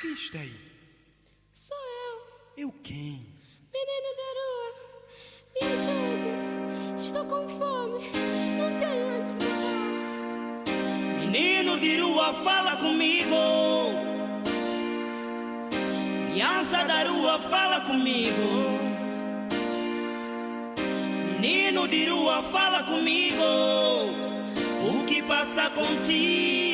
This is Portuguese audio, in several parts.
Quem está aí? Sou eu, Eu quem? menino da rua. Me ajude, estou com fome, não tenho onde morar. Menino de rua, fala comigo. Criança da rua, fala comigo. Menino de rua, fala comigo. O que passa contigo?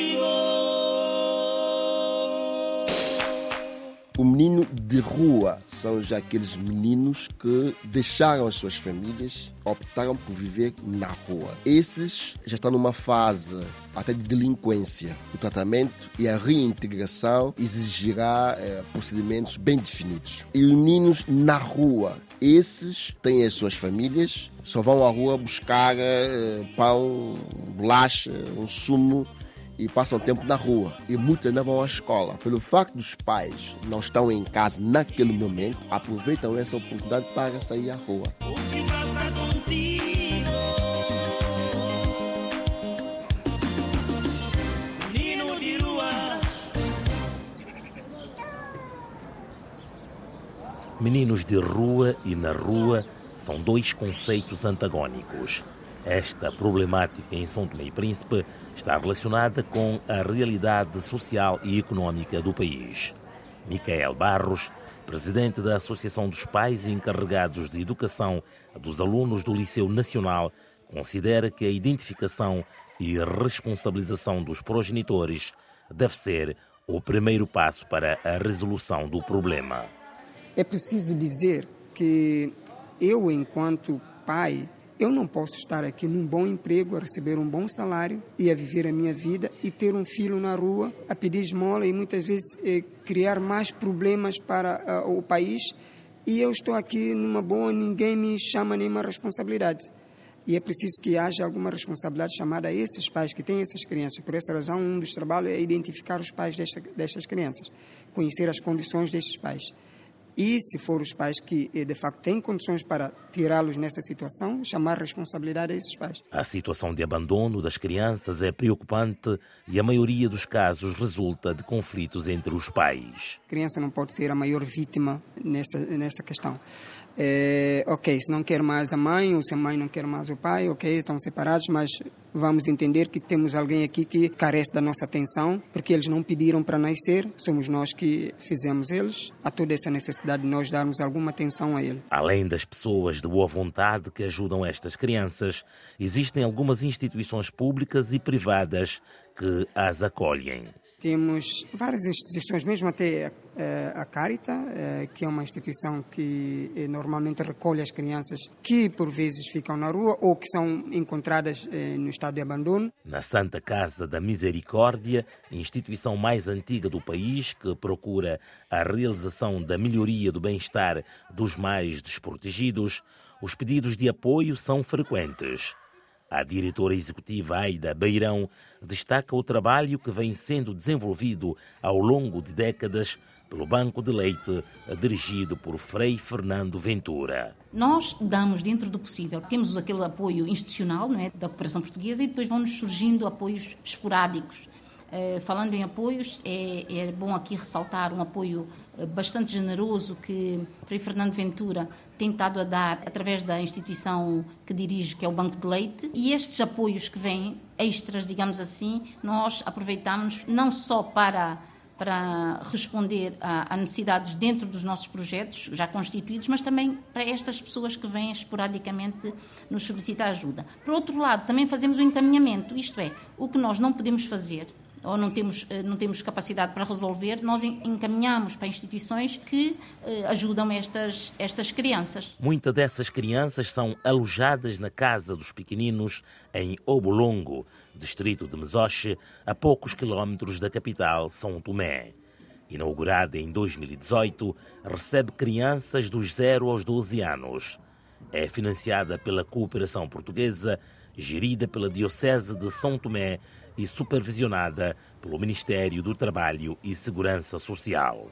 O menino de rua são já aqueles meninos que deixaram as suas famílias, optaram por viver na rua. Esses já estão numa fase até de delinquência. O tratamento e a reintegração exigirá eh, procedimentos bem definidos. E os meninos na rua, esses têm as suas famílias, só vão à rua buscar eh, pão, bolacha, um sumo e passam tempo na rua. E muitos ainda vão à escola. Pelo facto dos pais não estão em casa naquele momento, aproveitam essa oportunidade para sair à rua. O que passa contigo? Meninos de rua e na rua são dois conceitos antagônicos. Esta problemática em São Tomé e Príncipe está relacionada com a realidade social e econômica do país. Micael Barros, presidente da Associação dos Pais Encarregados de Educação dos Alunos do Liceu Nacional, considera que a identificação e responsabilização dos progenitores deve ser o primeiro passo para a resolução do problema. É preciso dizer que eu, enquanto pai, eu não posso estar aqui num bom emprego, a receber um bom salário e a viver a minha vida e ter um filho na rua a pedir esmola e muitas vezes eh, criar mais problemas para ah, o país. E eu estou aqui numa boa, ninguém me chama nenhuma responsabilidade. E é preciso que haja alguma responsabilidade chamada a esses pais que têm essas crianças. Por essa razão, um dos trabalhos é identificar os pais desta, destas crianças, conhecer as condições destes pais. E, se for os pais que, eh, de facto, têm condições para tirá-los nessa situação, chamar responsabilidade a esses pais. A situação de abandono das crianças é preocupante e a maioria dos casos resulta de conflitos entre os pais. A criança não pode ser a maior vítima nessa, nessa questão. É, ok, se não quer mais a mãe, ou se a mãe não quer mais o pai, ok, estão separados, mas vamos entender que temos alguém aqui que carece da nossa atenção, porque eles não pediram para nascer, somos nós que fizemos eles. Há toda essa necessidade de nós darmos alguma atenção a ele. Além das pessoas de boa vontade que ajudam estas crianças, existem algumas instituições públicas e privadas que as acolhem. Temos várias instituições, mesmo até eh, a Carita, eh, que é uma instituição que eh, normalmente recolhe as crianças que por vezes ficam na rua ou que são encontradas eh, no estado de abandono. Na Santa Casa da Misericórdia, instituição mais antiga do país que procura a realização da melhoria do bem-estar dos mais desprotegidos, os pedidos de apoio são frequentes. A diretora executiva Aida Beirão destaca o trabalho que vem sendo desenvolvido ao longo de décadas pelo Banco de Leite, dirigido por Frei Fernando Ventura. Nós damos, dentro do possível, temos aquele apoio institucional não é, da cooperação portuguesa e depois vão-nos surgindo apoios esporádicos. Uh, falando em apoios, é, é, bom aqui ressaltar um apoio bastante generoso que Frei Fernando Ventura tem estado a dar através da instituição que dirige, que é o Banco de Leite. E estes apoios que vêm, extras, digamos assim, nós aproveitamos não só para para responder a, a, necessidades dentro dos nossos projetos já constituídos, mas também para estas pessoas que vêm esporadicamente nos solicitar ajuda. Por outro lado, também fazemos o encaminhamento, isto é, o que nós não podemos fazer ou não temos, não temos capacidade para resolver, nós encaminhamos para instituições que ajudam estas, estas crianças. Muitas dessas crianças são alojadas na Casa dos Pequeninos, em Obolongo, distrito de Mesoche, a poucos quilómetros da capital, São Tomé. Inaugurada em 2018, recebe crianças dos 0 aos 12 anos. É financiada pela cooperação portuguesa, gerida pela Diocese de São Tomé e supervisionada pelo Ministério do Trabalho e Segurança Social.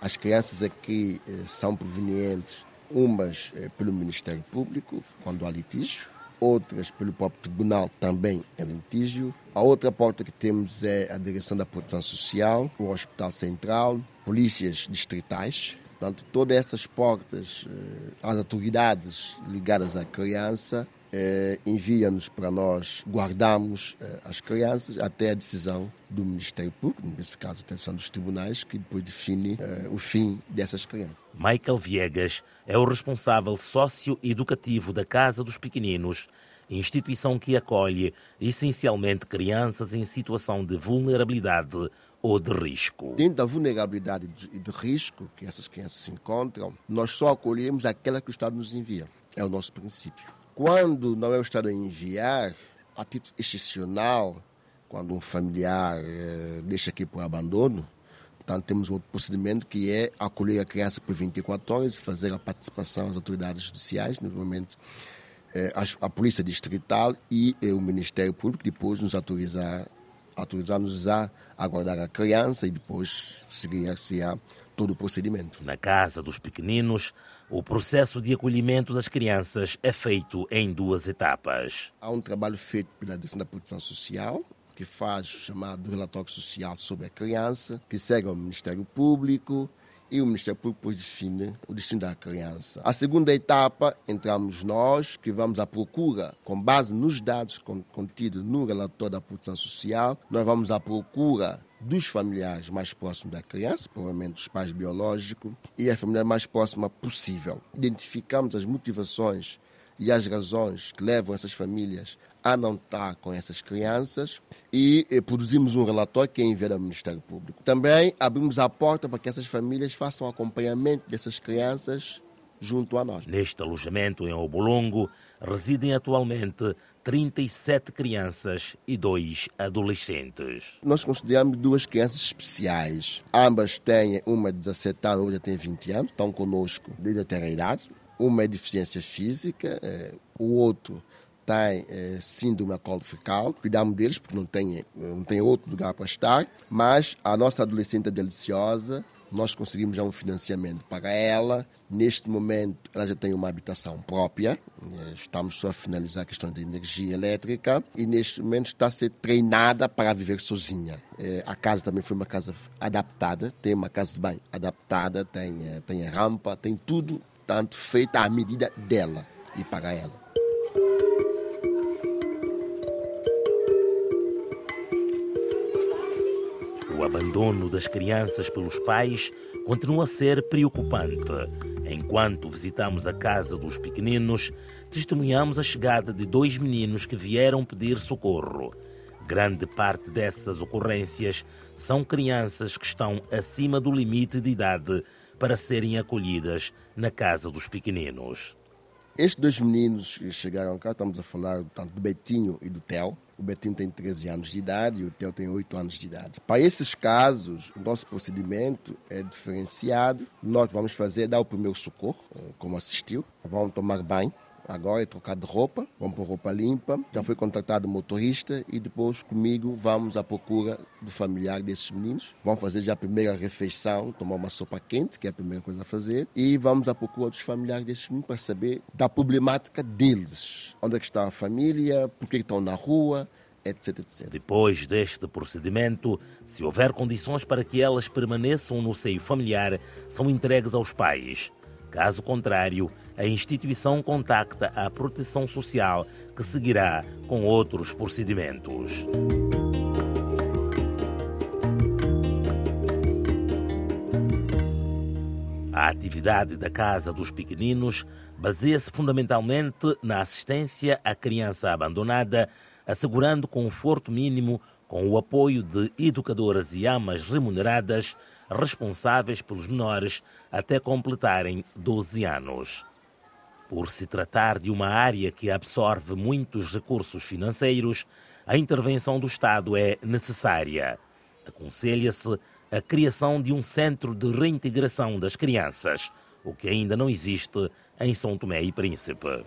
As crianças aqui eh, são provenientes, umas eh, pelo Ministério Público, quando há litígio, outras pelo próprio tribunal também em litígio. A outra porta que temos é a Direção da Proteção Social, o Hospital Central, polícias distritais. Portanto, todas essas portas, eh, as autoridades ligadas à criança eh, envia-nos para nós guardarmos eh, as crianças até a decisão do Ministério Público, nesse caso a decisão dos tribunais, que depois define eh, o fim dessas crianças. Michael Viegas é o responsável socioeducativo da Casa dos Pequeninos, instituição que acolhe essencialmente crianças em situação de vulnerabilidade ou de risco. Dentro da vulnerabilidade e de risco que essas crianças se encontram, nós só acolhemos aquela que o Estado nos envia. É o nosso princípio. Quando não é o Estado a enviar, a título excepcional, quando um familiar eh, deixa aqui por abandono, portanto temos outro procedimento que é acolher a criança por 24 horas e fazer a participação das autoridades judiciais, normalmente eh, a, a, Polícia Distrital e eh, o Ministério Público, depois nos autorizar autorizar-nos a aguardar a criança e depois seguir-se a todo o procedimento. Na casa dos pequeninos, o processo de acolhimento das crianças é feito em duas etapas. Há um trabalho feito pela Direção da Proteção Social, que faz o chamado relatório social sobre a criança, que segue ao Ministério Público e o Ministério Público depois define o destino da criança. A segunda etapa, entramos nós, que vamos à procura, com base nos dados contidos no relatório da proteção social, nós vamos à procura dos familiares mais próximos da criança, provavelmente os pais biológicos, e a família mais próxima possível. Identificamos as motivações e as razões que levam essas famílias a não estar com essas crianças e, e produzimos um relatório que é enviado ao Ministério Público. Também abrimos a porta para que essas famílias façam acompanhamento dessas crianças junto a nós. Neste alojamento em Obolongo residem atualmente 37 crianças e dois adolescentes. Nós consideramos duas crianças especiais. Ambas têm uma de 17 anos, outra tem 20 anos, estão conosco desde a terra idade. Uma é deficiência física, eh, o outro tem eh, síndrome colifical, cuidamos deles porque não tem, não tem outro lugar para estar, mas a nossa adolescente é deliciosa, nós conseguimos já um financiamento para ela. Neste momento, ela já tem uma habitação própria. Eh, estamos só a finalizar a questão da energia elétrica e neste momento está a ser treinada para viver sozinha. Eh, a casa também foi uma casa adaptada, tem uma casa bem adaptada, tem, tem rampa, tem tudo tanto feita à medida dela e para ela. O abandono das crianças pelos pais continua a ser preocupante. Enquanto visitamos a casa dos pequeninos, testemunhamos a chegada de dois meninos que vieram pedir socorro. Grande parte dessas ocorrências são crianças que estão acima do limite de idade para serem acolhidas na casa dos pequeninos. Estes dois meninos que chegaram cá, estamos a falar tanto do Betinho e do Theo. O Betinho tem 13 anos de idade e o Theo tem 8 anos de idade. Para esses casos, o nosso procedimento é diferenciado. Nós vamos fazer, dar o primeiro socorro, eh, como assistiu. Vamos tomar banho, agora é trocar de roupa, vamos por roupa limpa. Já foi contratado motorista e depois comigo vamos à procura do familiar desses meninos. Vamos fazer já a primeira refeição, tomar uma sopa quente, que é a primeira coisa a fazer, e vamos à procura dos familiares desses meninos para saber da problemática deles. Onde é que está a família, por que estão na rua, Etc, etc. Depois deste procedimento, se houver condições para que elas permaneçam no seio familiar, são entregues aos pais. Caso contrário, a instituição contacta a proteção social, que seguirá com outros procedimentos. A atividade da Casa dos Pequeninos baseia-se fundamentalmente na assistência à criança abandonada, assegurando conforto mínimo com o apoio de educadoras e amas remuneradas responsáveis pelos menores até completarem 12 anos. Por se tratar de uma área que absorve muitos recursos financeiros, a intervenção do Estado é necessária. Aconselha-se a criação de um centro de reintegração das crianças, o que ainda não existe em São Tomé e Príncipe.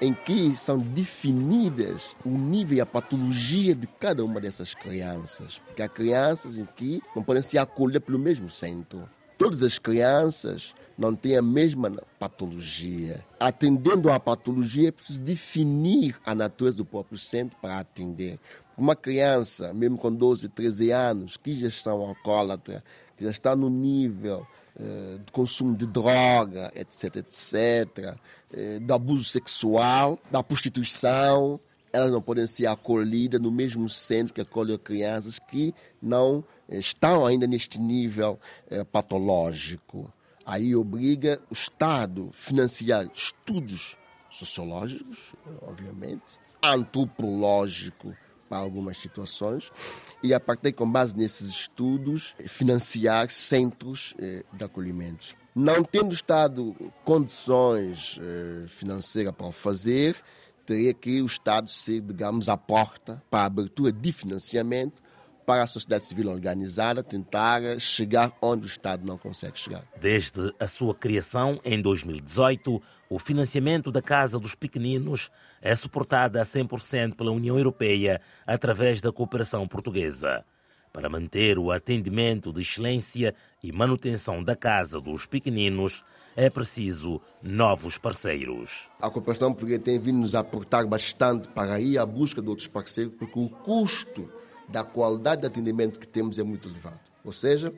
Em que são definidas o nível e a patologia de cada uma dessas crianças. Porque há crianças em que não podem ser acolhidas pelo mesmo centro. Todas as crianças não têm a mesma patologia. Atendendo à patologia, é preciso definir a natureza do próprio centro para atender. Uma criança, mesmo com 12, 13 anos, que já são alcoólatra, que já está no nível de consumo de droga, etc, etc, eh, do abuso sexual, da prostituição, elas não podem ser acolhidas no mesmo centro que acolhe crianças que não eh, estão ainda neste nível patológico. Aí obriga o Estado a financiar estudos sociológicos, obviamente, antropológico para algumas situações, e a partir com base nesses estudos, financiar centros eh, de acolhimento. Não tendo Estado condições eh, financeiras para o fazer, teria que o Estado ser, digamos, a porta para a abertura de financiamento para a sociedade civil organizada tentar chegar onde o Estado não consegue chegar. Desde a sua criação em 2018, o financiamento da Casa dos Pequeninos é suportado a 100% pela União Europeia através da cooperação portuguesa. Para manter o atendimento de excelência e manutenção da Casa dos Pequeninos, é preciso novos parceiros. A cooperação portuguesa tem vindo nos aportar bastante para ir à busca de outros parceiros, porque o custo da qualidade de atendimento que temos é muito elevado. Ou seja,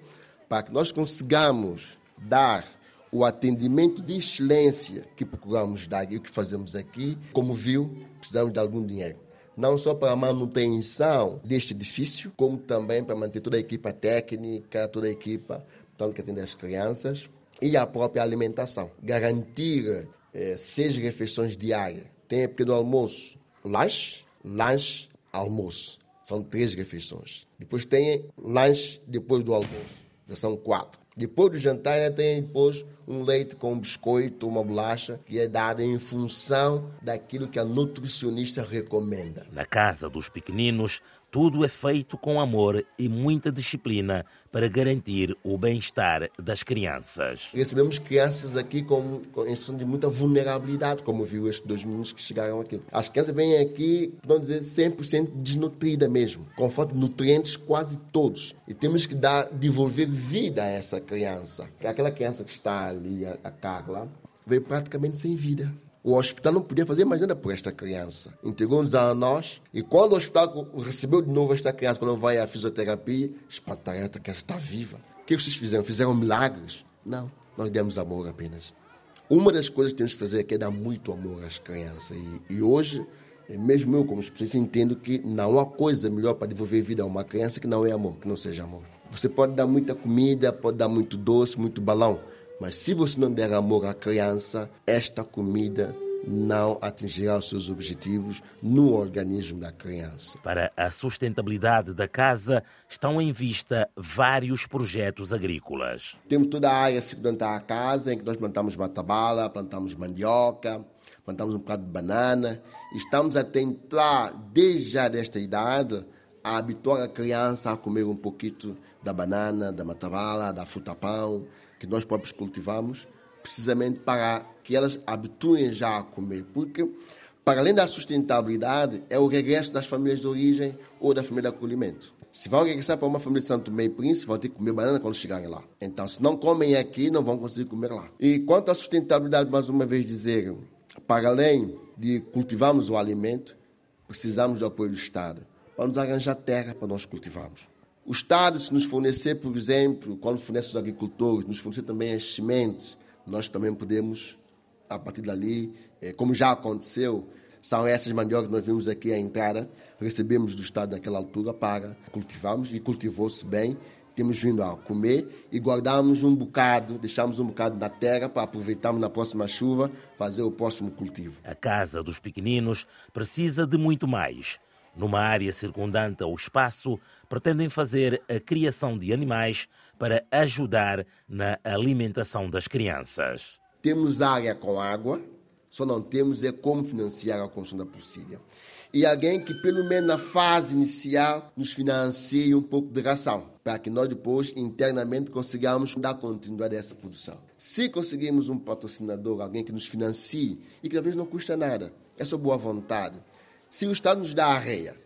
para que nós consigamos dar o atendimento de excelência que procuramos dar e o que fazemos aqui, como viu, precisamos de algum dinheiro. Não só para a manutenção deste edifício, como também para manter toda a equipa técnica, toda a equipa tanto que atende as crianças e a própria alimentação. Garantir eh, seis refeições diárias. Tem pequeno almoço, lanche, lanche, almoço. São três refeições. Depois tem lanche depois do almoço. Já são quatro. Depois do jantar, tem depois um leite com um biscoito, uma bolacha, que é dada em função daquilo que a nutricionista recomenda. Na casa dos pequeninos, tudo é feito com amor e muita disciplina para garantir o bem-estar das crianças. Recebemos crianças aqui com, com, em situação de muita vulnerabilidade, como viu estes dois meninos que chegaram aqui. As crianças vêm aqui, vamos dizer, 100% desnutridas mesmo, com falta de nutrientes quase todos. E temos que dar, devolver vida a essa criança. Aquela criança que está ali, a, a Carla, veio praticamente sem vida. O hospital não podia fazer mais nada por esta criança. Entregou-nos a nós. E quando o hospital recebeu de novo esta criança, quando vai à fisioterapia, espantaram, esta criança está viva. O que vocês fizeram? Fizeram milagres? Não, nós demos amor apenas. Uma das coisas que temos que fazer aqui é dar muito amor às crianças. E, e hoje, mesmo eu, como especialista, entendo que não há coisa melhor para devolver vida a uma criança que não é amor, que não seja amor. Você pode dar muita comida, pode dar muito doce, muito balão, mas se você não der amor à criança, esta comida não atingirá os seus objetivos no organismo da criança. Para a sustentabilidade da casa, estão em vista vários projetos agrícolas. Temos toda a área circundante à casa, em que nós plantamos matabala, plantamos mandioca, plantamos um bocado de banana. Estamos a tentar, desde já desta idade, a habituar a criança a comer um pouquinho da banana, da matabala, da fruta-pão, que nós próprios cultivamos, precisamente para que elas habituem já a comer, porque para além da sustentabilidade, é o regresso das famílias de origem ou da família de acolhimento. Se vão regressar para uma família de Santo Meio Príncipe, vão ter que comer banana quando chegarem lá. Então, se não comem aqui, não vão conseguir comer lá. E quanto à sustentabilidade, mais uma vez dizer, para além de cultivarmos o alimento, precisamos do apoio do Estado para nos arranjar terra para nós cultivarmos. O Estado, se nos fornecer, por exemplo, quando fornece os agricultores, nos fornecer também as sementes, nós também podemos, a partir dali, eh, como já aconteceu, são essas mandiocas que nós vimos aqui à entrada, recebemos do Estado naquela altura para cultivarmos e cultivou-se bem. Temos vindo a comer e guardamos um bocado, deixamos um bocado na terra para aproveitarmos na próxima chuva, fazer o próximo cultivo. A Casa dos Pequeninos precisa de muito mais numa área circundante ao espaço, pretendem fazer a criação de animais para ajudar na alimentação das crianças. Temos área com água, só não temos é como financiar a construção da porcilha. E alguém que, pelo menos na fase inicial, nos financie um pouco de ração, para que nós depois, internamente, consigamos dar continuidade a essa produção. Se conseguirmos um patrocinador, alguém que nos financie, e que talvez não custa nada, é só boa vontade, se o Estado nos dá a reia,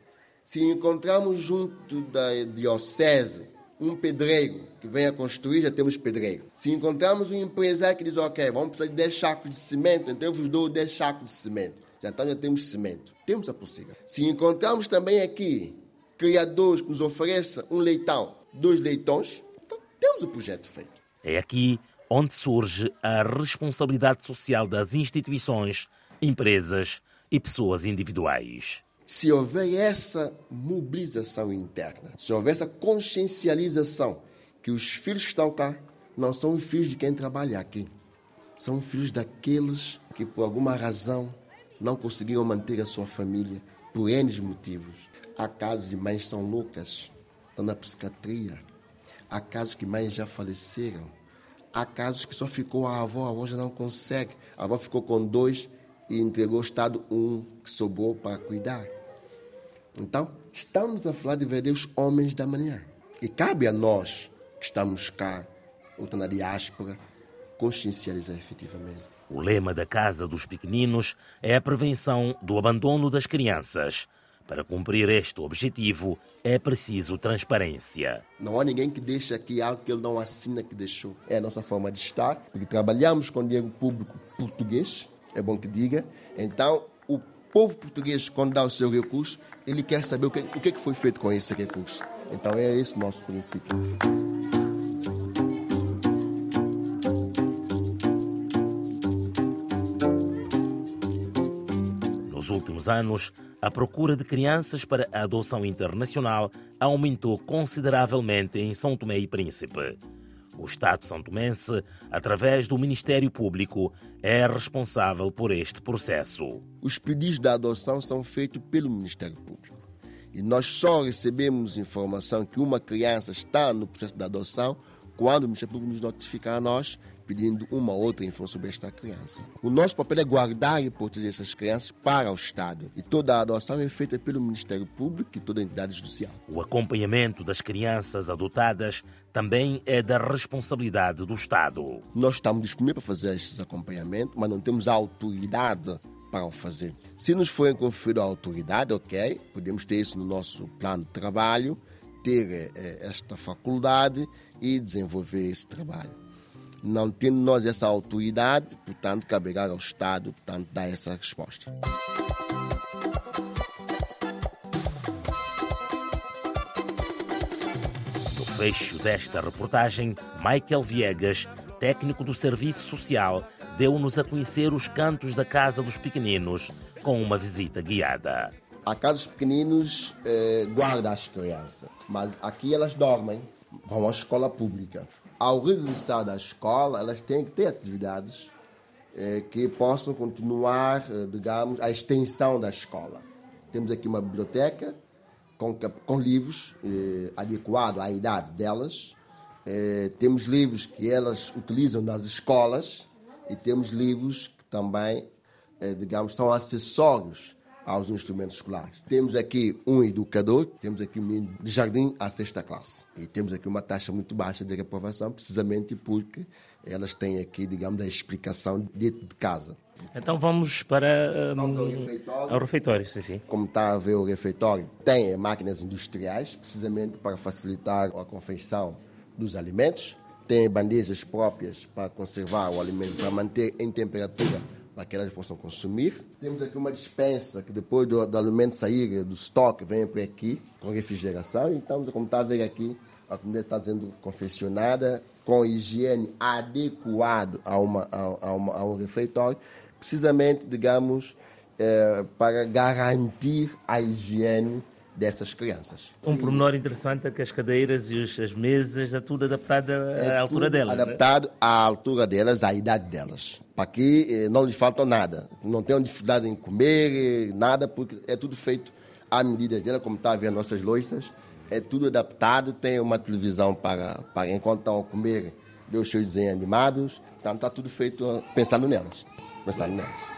se encontramos junto da diocese um pedreiro que venha construir, já temos pedreiro. Se encontramos um empresário que diz, ok, vamos precisar de 10 sacos de cimento, então eu vos dou 10 sacos de cimento. Já então já temos cimento. Temos a possível. Se encontramos também aqui criadores que nos ofereçam um leitão, dois leitões, então temos o projeto feito. É aqui onde surge a responsabilidade social das instituições, empresas e pessoas individuais. Se houver essa mobilização interna, se houver essa consciencialização que os filhos que estão cá não são os filhos de quem trabalha aqui, são filhos daqueles que por alguma razão não conseguiram manter a sua família por N motivos. Há casos de mães são loucas, estão na psiquiatria. Há casos que mães já faleceram. Há casos que só ficou a avó, a avó já não consegue. A avó ficou com dois e entregou ao Estado um que sobrou para cuidar. Então, estamos a falar de verdadeiros homens da manhã. E cabe a nós que estamos cá, ou na diáspora, consciencializar efetivamente. O lema da Casa dos Pequeninos é a prevenção do abandono das crianças. Para cumprir este objetivo, é preciso transparência. Não há ninguém que deixe aqui algo que ele não assina que deixou. É a nossa forma de estar, porque trabalhamos com dinheiro público português, é bom que diga. Então, o povo português, quando dá o seu recurso, ele quer saber o que, o que foi feito com esse recurso. Então, é esse nosso princípio. Nos últimos anos, a procura de crianças para a adoção internacional aumentou consideravelmente em São Tomé e Príncipe. O Estado santomense, através do Ministério Público, é responsável por este processo. Os pedidos de adoção são feitos pelo Ministério Público. E nós só recebemos informação que uma criança está no processo de adoção quando o Ministério Público nos notifica a nós pedindo uma outra informação sobre esta criança. O nosso papel é guardar e proteger essas crianças para o Estado. E toda a adoção é feita pelo Ministério Público e toda a entidade judicial. O acompanhamento das crianças adotadas também é da responsabilidade do Estado. Nós estamos disponíveis para fazer esses acompanhamentos, mas não temos a autoridade para o fazer. Se nos for conferido a autoridade, ok, podemos ter isso no nosso plano de trabalho, ter eh, esta faculdade e desenvolver esse trabalho. Não tendo nós essa autoridade, portanto, caberá ao Estado, portanto, dar essa resposta. No fecho desta reportagem, Michael Viegas, técnico do Serviço Social, deu-nos a conhecer os cantos da Casa dos Pequeninos com uma visita guiada. A Casa dos Pequeninos eh, guarda as crianças, mas aqui elas dormem, vão à escola pública. Ao regressar da escola, elas têm que ter atividades eh, que possam continuar, eh, digamos, a extensão da escola. Temos aqui uma biblioteca com, com livros eh, adequados à idade delas. Eh, temos livros que elas utilizam nas escolas e temos livros que também, digamos, são acessórios aos instrumentos escolares. Temos aqui um educador, temos aqui um menino de jardim à sexta classe. E temos aqui uma taxa muito baixa de reprovação, precisamente porque elas têm aqui, digamos, a explicação dentro de casa. Então vamos para um, Vamos ao refeitório. ao refeitório, sim, sim. Como está a ver o refeitório, tem máquinas industriais, precisamente para facilitar a confecção dos alimentos. Tem bandejas próprias para conservar o alimento, para manter em temperatura para que elas possam consumir. Temos aqui uma dispensa que depois do, do alimento sair do estoque vem para aqui com refrigeração. Então, como está a ver aqui, a comida está sendo confeccionada com higiene adequado a, uma, a, a, uma, a um refeitório, precisamente, digamos, eh, para garantir a higiene dessas crianças. Um pormenor interessante é que as cadeiras e os- as mesas, é tudo adaptado à É altura tudo delas. né? Adaptado à altura delas, à idade delas. Para que eh, não lhes falta nada. Não tenham dificuldade em comer, eh, nada, porque é tudo feito à medida dela, como está a ver as nossas louças. É tudo adaptado, tem uma televisão para, para enquanto estão a comer, ver os seus desenhos animados. Então está tudo feito eh, pensando nelas. Pensando nelas.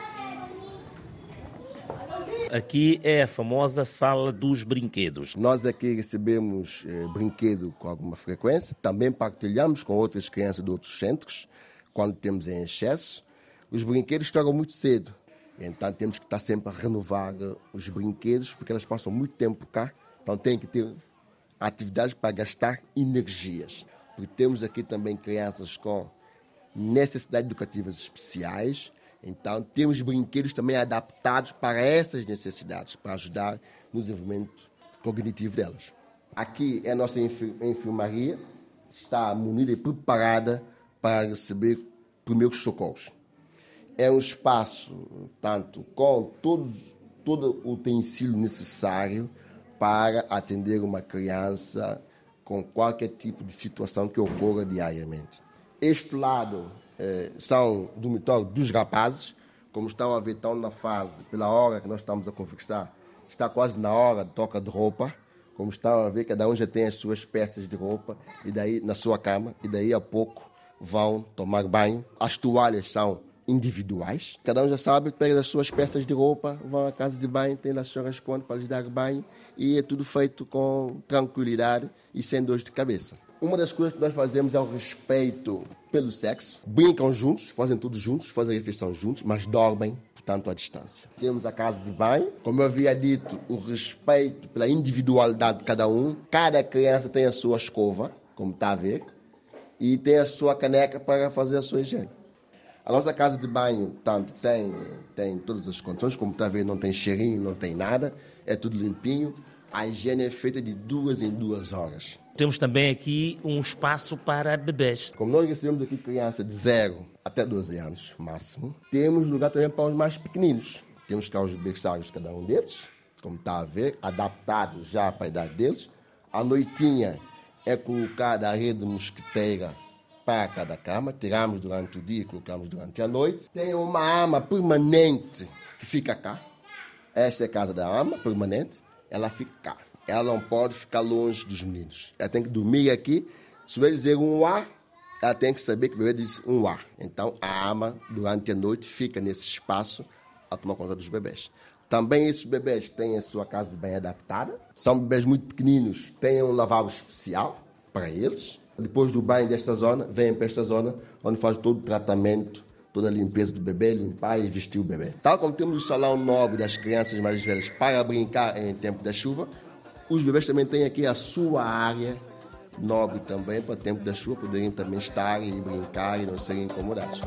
Aqui é a famosa sala dos brinquedos. Nós aqui recebemos eh, brinquedo com alguma frequência, também partilhamos com outras crianças de outros centros, quando temos em excesso. Os brinquedos estragam muito cedo, então temos que estar sempre a renovar eh, os brinquedos, porque elas passam muito tempo cá, então tem que ter atividades para gastar energias. Porque temos aqui também crianças com necessidades educativas especiais, então temos brinquedos também adaptados para essas necessidades, para ajudar no desenvolvimento cognitivo delas. Aqui é a nossa enfermaria, está munida e preparada para receber primeiros socorros. É um espaço, tanto com todos, todo o utensílio necessário para atender uma criança com qualquer tipo de situação que ocorra diariamente. Este lado eh, são dormitórios dos rapazes, como estão a ver, estão na fase, pela hora que nós estamos a conversar, está quase na hora de troca de roupa, como estão a ver, cada um já tem as suas peças de roupa e daí na sua cama, e daí a pouco vão tomar banho. As toalhas são individuais. Cada um já sabe, pega as suas peças de roupa, vão à casa de banho, tem as suas contas para lhes dar banho e é tudo feito com tranquilidade e sem dor de cabeça. Uma das coisas que nós fazemos é o respeito pelo sexo. Brincam juntos, fazem tudo juntos, fazem a refeição juntos, mas dormem, portanto, à distância. Temos a casa de banho. Como eu havia dito, o respeito pela individualidade de cada um. Cada criança tem a sua escova, como está a ver, e tem a sua caneca para fazer a sua higiene. A nossa casa de banho, tanto tem, tem todas as condições, como está a ver, não tem cheirinho, não tem nada, é tudo limpinho. A higiene é feita de duas em duas horas. Temos também aqui um espaço para bebês. Como nós recebemos aqui criança de 0 até 12 anos, máximo, temos lugar também para os mais pequeninos. Temos cá os berçários, cada um deles, como está a ver, adaptados já para a idade deles. A noitinha é colocada a rede mosquiteira para cada cama, tiramos durante o dia e colocamos durante a noite. Tem uma ama permanente que fica cá. Esta é a casa da ama permanente, ela fica cá. Ela não pode ficar longe dos meninos. Ela tem que dormir aqui. Se vai dizer um ar, ela tem que saber que o bebê diz um ar. Então a ama, durante a noite, fica nesse espaço a tomar conta dos bebês. Também esses bebês têm a sua casa bem adaptada. São bebês muito pequeninos, têm um lavabo especial para eles depois do banho desta zona, vem para esta zona, onde faz todo o tratamento, toda a limpeza do bebê, limpar e vestir o bebê. Tal como temos o salão nobre das crianças mais velhas para brincar em tempo da chuva, os bebês também têm aqui a sua área nobre também para tempo da chuva poderem também estar e brincar e não serem incomodados.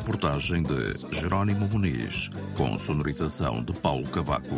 Reportagem de Jerónimo Muniz, com sonorização de Paulo Cavaco.